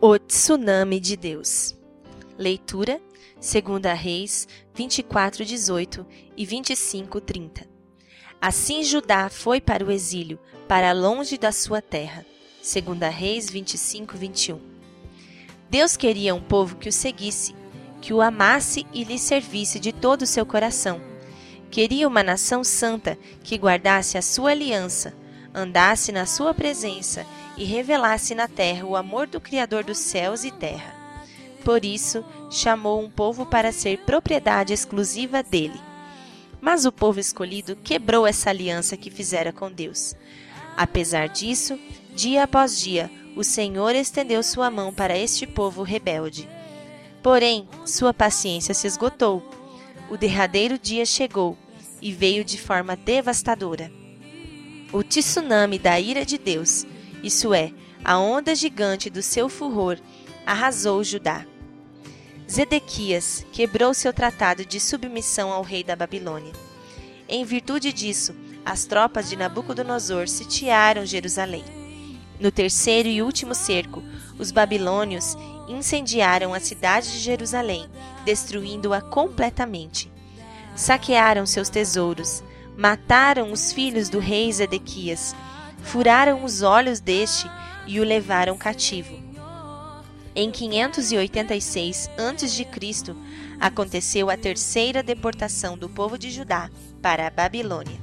O Tsunami de Deus. Leitura: 2 Reis 24, 18 e 25, 30. Assim Judá foi para o exílio, para longe da sua terra. 2 Reis 25, 21. Deus queria um povo que o seguisse, que o amasse e lhe servisse de todo o seu coração. Queria uma nação santa que guardasse a sua aliança, andasse na sua presença e revelasse na terra o amor do Criador dos céus e terra. Por isso, chamou um povo para ser propriedade exclusiva dele. Mas o povo escolhido quebrou essa aliança que fizera com Deus. Apesar disso, dia após dia, o Senhor estendeu sua mão para este povo rebelde. Porém, sua paciência se esgotou. O derradeiro dia chegou e veio de forma devastadora. O tsunami da ira de Deus isso é, a onda gigante do seu furor, arrasou Judá. Zedequias quebrou seu tratado de submissão ao rei da Babilônia. Em virtude disso, as tropas de Nabucodonosor sitiaram Jerusalém. No terceiro e último cerco, os babilônios incendiaram a cidade de Jerusalém, destruindo-a completamente. Saquearam seus tesouros, mataram os filhos do rei Zedequias furaram os olhos deste e o levaram cativo. Em 586 a.C., aconteceu a terceira deportação do povo de Judá para a Babilônia.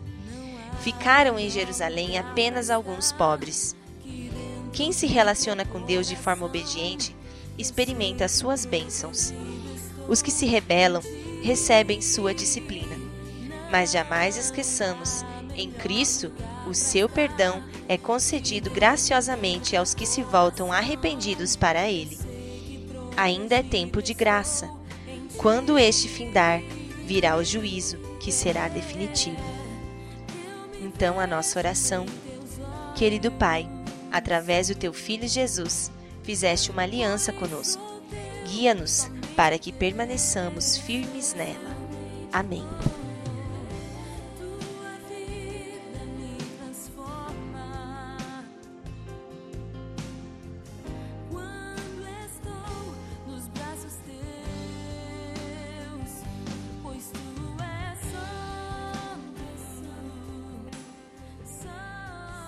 Ficaram em Jerusalém apenas alguns pobres. Quem se relaciona com Deus de forma obediente experimenta suas bênçãos. Os que se rebelam recebem sua disciplina. Mas jamais esqueçamos em Cristo, o seu perdão é concedido graciosamente aos que se voltam arrependidos para Ele. Ainda é tempo de graça. Quando este findar, virá o juízo, que será definitivo. Então, a nossa oração. Querido Pai, através do teu Filho Jesus, fizeste uma aliança conosco. Guia-nos para que permaneçamos firmes nela. Amém.